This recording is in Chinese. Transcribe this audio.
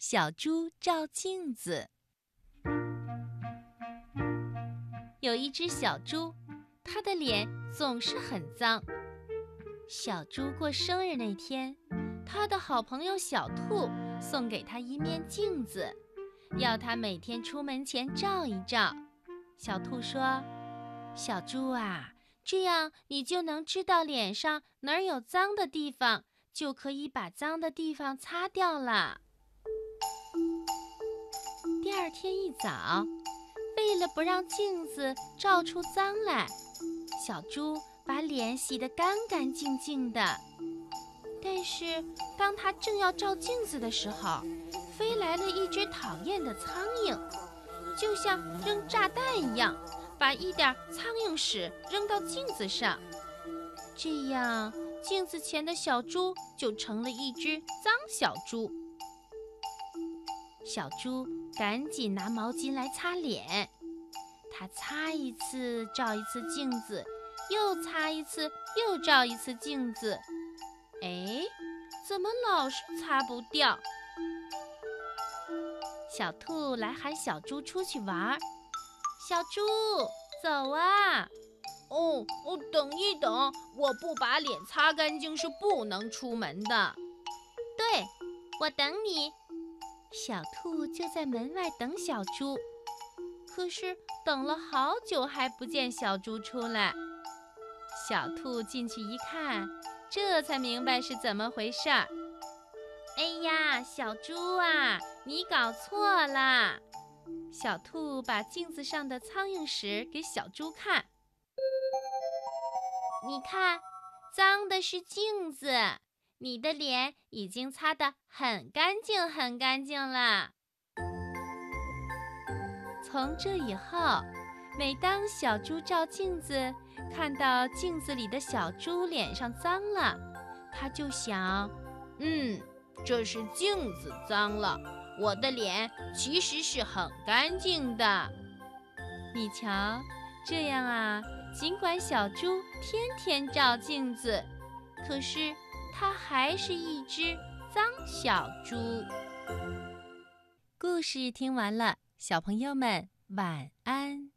小猪照镜子。有一只小猪，它的脸总是很脏。小猪过生日那天，它的好朋友小兔送给它一面镜子，要它每天出门前照一照。小兔说：“小猪啊，这样你就能知道脸上哪儿有脏的地方，就可以把脏的地方擦掉了。”第二天一早，为了不让镜子照出脏来，小猪把脸洗得干干净净的。但是，当他正要照镜子的时候，飞来了一只讨厌的苍蝇，就像扔炸弹一样，把一点苍蝇屎扔到镜子上。这样，镜子前的小猪就成了一只脏小猪。小猪赶紧拿毛巾来擦脸，它擦一次照一次镜子，又擦一次又照一次镜子。哎，怎么老是擦不掉？小兔来喊小猪出去玩儿。小猪，走啊！哦哦，等一等，我不把脸擦干净是不能出门的。对，我等你。小兔就在门外等小猪，可是等了好久还不见小猪出来。小兔进去一看，这才明白是怎么回事儿。哎呀，小猪啊，你搞错了！小兔把镜子上的苍蝇屎给小猪看，你看，脏的是镜子。你的脸已经擦得很干净、很干净了。从这以后，每当小猪照镜子，看到镜子里的小猪脸上脏了，他就想：嗯，这是镜子脏了，我的脸其实是很干净的。你瞧，这样啊，尽管小猪天天照镜子，可是。它还是一只脏小猪。故事听完了，小朋友们晚安。